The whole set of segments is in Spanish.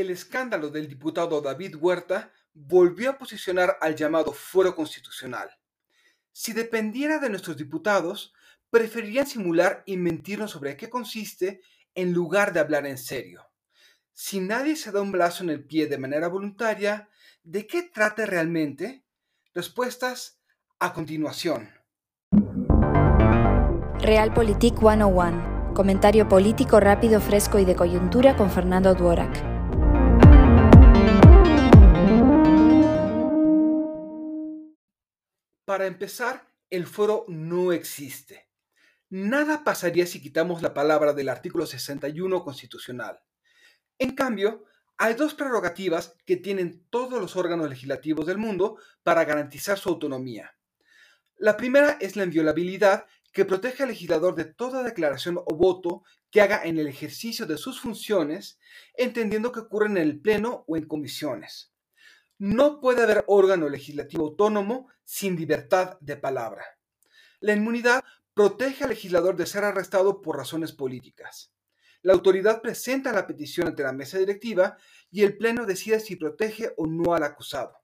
el escándalo del diputado David Huerta volvió a posicionar al llamado fuero constitucional. Si dependiera de nuestros diputados, preferirían simular y mentirnos sobre qué consiste en lugar de hablar en serio. Si nadie se da un brazo en el pie de manera voluntaria, ¿de qué trata realmente? Respuestas a continuación. Realpolitik 101. Comentario político rápido, fresco y de coyuntura con Fernando Duorak. Para empezar, el fuero no existe. Nada pasaría si quitamos la palabra del artículo 61 constitucional. En cambio, hay dos prerrogativas que tienen todos los órganos legislativos del mundo para garantizar su autonomía. La primera es la inviolabilidad que protege al legislador de toda declaración o voto que haga en el ejercicio de sus funciones, entendiendo que ocurren en el Pleno o en comisiones. No puede haber órgano legislativo autónomo sin libertad de palabra. La inmunidad protege al legislador de ser arrestado por razones políticas. La autoridad presenta la petición ante la mesa directiva y el Pleno decide si protege o no al acusado.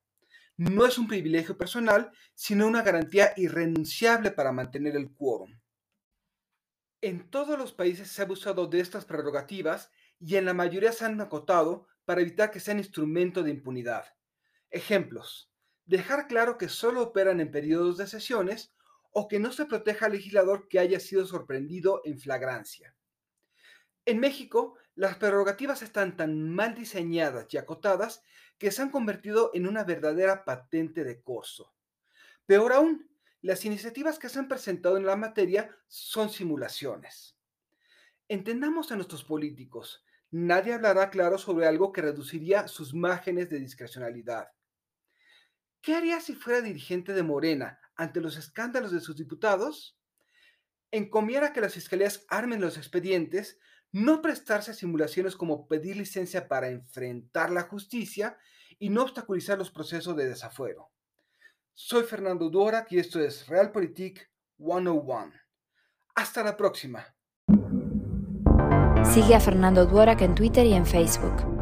No es un privilegio personal, sino una garantía irrenunciable para mantener el quórum. En todos los países se ha abusado de estas prerrogativas y en la mayoría se han acotado para evitar que sean instrumento de impunidad. Ejemplos. Dejar claro que solo operan en periodos de sesiones o que no se proteja al legislador que haya sido sorprendido en flagrancia. En México, las prerrogativas están tan mal diseñadas y acotadas que se han convertido en una verdadera patente de corso. Peor aún, las iniciativas que se han presentado en la materia son simulaciones. Entendamos a nuestros políticos, nadie hablará claro sobre algo que reduciría sus márgenes de discrecionalidad. ¿Qué haría si fuera dirigente de Morena ante los escándalos de sus diputados? Encomiera que las fiscalías armen los expedientes, no prestarse a simulaciones como pedir licencia para enfrentar la justicia y no obstaculizar los procesos de desafuero. Soy Fernando Duorak y esto es Realpolitik 101. Hasta la próxima. Sigue a Fernando Duorak en Twitter y en Facebook.